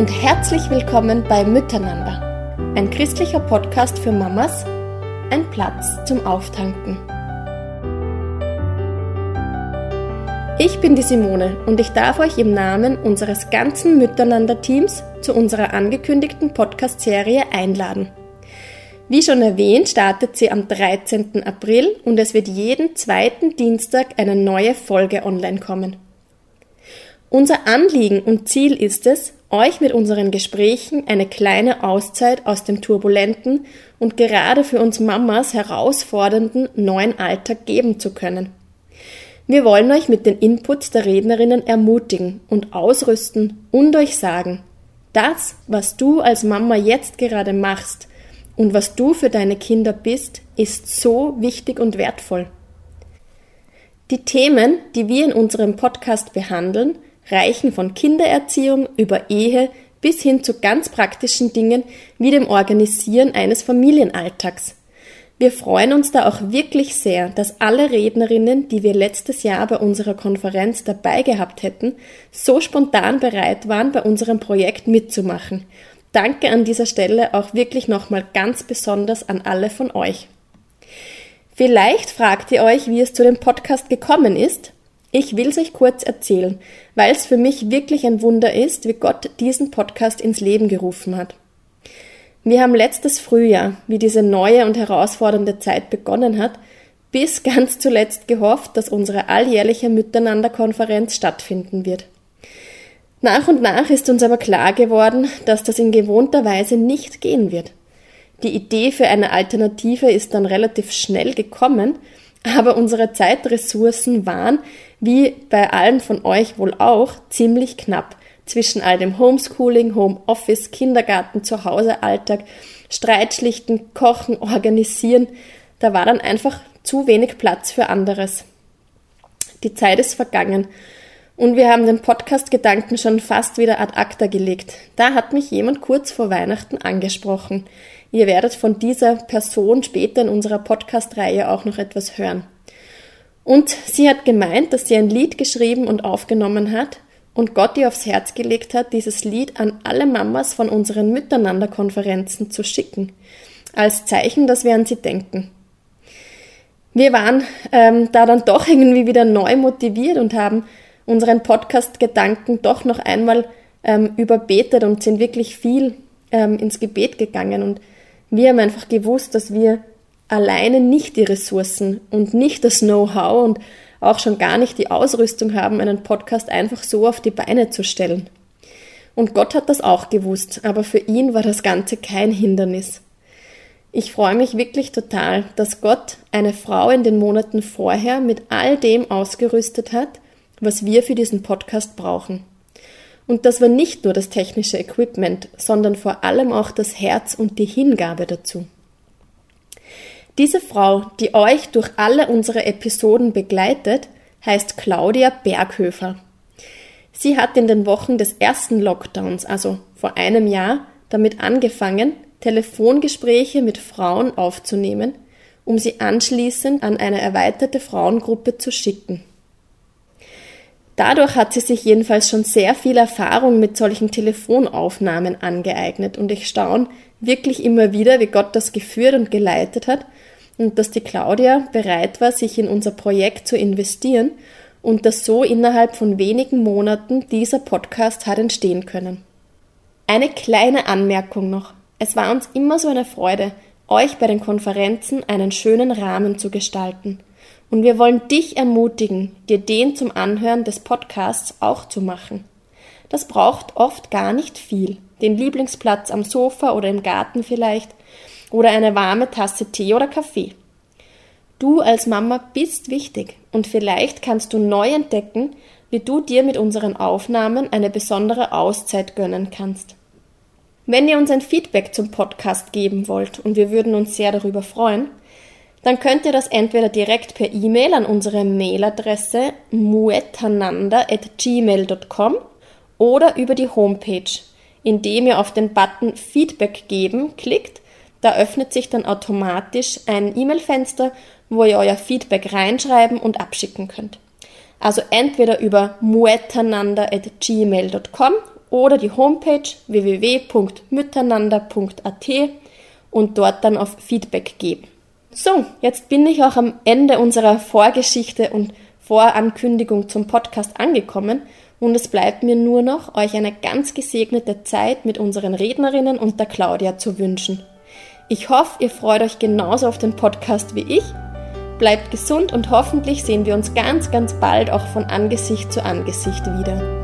und herzlich willkommen bei Miteinander, ein christlicher Podcast für Mamas, ein Platz zum Auftanken. Ich bin die Simone und ich darf euch im Namen unseres ganzen Miteinander-Teams zu unserer angekündigten Podcast-Serie einladen. Wie schon erwähnt, startet sie am 13. April und es wird jeden zweiten Dienstag eine neue Folge online kommen. Unser Anliegen und Ziel ist es, euch mit unseren Gesprächen eine kleine Auszeit aus dem turbulenten und gerade für uns Mamas herausfordernden neuen Alltag geben zu können. Wir wollen euch mit den Inputs der Rednerinnen ermutigen und ausrüsten und euch sagen, das, was du als Mama jetzt gerade machst und was du für deine Kinder bist, ist so wichtig und wertvoll. Die Themen, die wir in unserem Podcast behandeln, reichen von Kindererziehung über Ehe bis hin zu ganz praktischen Dingen wie dem Organisieren eines Familienalltags. Wir freuen uns da auch wirklich sehr, dass alle Rednerinnen, die wir letztes Jahr bei unserer Konferenz dabei gehabt hätten, so spontan bereit waren, bei unserem Projekt mitzumachen. Danke an dieser Stelle auch wirklich nochmal ganz besonders an alle von euch. Vielleicht fragt ihr euch, wie es zu dem Podcast gekommen ist. Ich will es euch kurz erzählen, weil es für mich wirklich ein Wunder ist, wie Gott diesen Podcast ins Leben gerufen hat. Wir haben letztes Frühjahr, wie diese neue und herausfordernde Zeit begonnen hat, bis ganz zuletzt gehofft, dass unsere alljährliche Miteinanderkonferenz stattfinden wird. Nach und nach ist uns aber klar geworden, dass das in gewohnter Weise nicht gehen wird. Die Idee für eine Alternative ist dann relativ schnell gekommen, aber unsere Zeitressourcen waren, wie bei allen von euch wohl auch, ziemlich knapp zwischen all dem Homeschooling, Homeoffice, Kindergarten, Zuhause, Alltag, Streitschlichten, Kochen, Organisieren. Da war dann einfach zu wenig Platz für anderes. Die Zeit ist vergangen und wir haben den Podcast-Gedanken schon fast wieder ad acta gelegt. Da hat mich jemand kurz vor Weihnachten angesprochen. Ihr werdet von dieser Person später in unserer Podcast-Reihe auch noch etwas hören. Und sie hat gemeint, dass sie ein Lied geschrieben und aufgenommen hat und Gott ihr aufs Herz gelegt hat, dieses Lied an alle Mamas von unseren Miteinanderkonferenzen zu schicken, als Zeichen, dass wir an sie denken. Wir waren ähm, da dann doch irgendwie wieder neu motiviert und haben unseren Podcast-Gedanken doch noch einmal ähm, überbetet und sind wirklich viel ähm, ins Gebet gegangen. Und wir haben einfach gewusst, dass wir alleine nicht die Ressourcen und nicht das Know-how und auch schon gar nicht die Ausrüstung haben, einen Podcast einfach so auf die Beine zu stellen. Und Gott hat das auch gewusst, aber für ihn war das Ganze kein Hindernis. Ich freue mich wirklich total, dass Gott eine Frau in den Monaten vorher mit all dem ausgerüstet hat, was wir für diesen Podcast brauchen. Und das war nicht nur das technische Equipment, sondern vor allem auch das Herz und die Hingabe dazu. Diese Frau, die euch durch alle unsere Episoden begleitet, heißt Claudia Berghöfer. Sie hat in den Wochen des ersten Lockdowns, also vor einem Jahr, damit angefangen, Telefongespräche mit Frauen aufzunehmen, um sie anschließend an eine erweiterte Frauengruppe zu schicken. Dadurch hat sie sich jedenfalls schon sehr viel Erfahrung mit solchen Telefonaufnahmen angeeignet und ich staune wirklich immer wieder, wie Gott das geführt und geleitet hat und dass die Claudia bereit war, sich in unser Projekt zu investieren und dass so innerhalb von wenigen Monaten dieser Podcast hat entstehen können. Eine kleine Anmerkung noch. Es war uns immer so eine Freude, euch bei den Konferenzen einen schönen Rahmen zu gestalten. Und wir wollen dich ermutigen, dir den zum Anhören des Podcasts auch zu machen. Das braucht oft gar nicht viel. Den Lieblingsplatz am Sofa oder im Garten vielleicht oder eine warme Tasse Tee oder Kaffee. Du als Mama bist wichtig und vielleicht kannst du neu entdecken, wie du dir mit unseren Aufnahmen eine besondere Auszeit gönnen kannst. Wenn ihr uns ein Feedback zum Podcast geben wollt, und wir würden uns sehr darüber freuen, dann könnt ihr das entweder direkt per E-Mail an unsere Mailadresse muetananda.gmail.com oder über die Homepage, indem ihr auf den Button Feedback geben klickt. Da öffnet sich dann automatisch ein E-Mail-Fenster, wo ihr euer Feedback reinschreiben und abschicken könnt. Also entweder über muetananda.gmail.com oder die Homepage www.miteinander.at und dort dann auf Feedback geben. So, jetzt bin ich auch am Ende unserer Vorgeschichte und Vorankündigung zum Podcast angekommen und es bleibt mir nur noch, euch eine ganz gesegnete Zeit mit unseren Rednerinnen und der Claudia zu wünschen. Ich hoffe, ihr freut euch genauso auf den Podcast wie ich. Bleibt gesund und hoffentlich sehen wir uns ganz, ganz bald auch von Angesicht zu Angesicht wieder.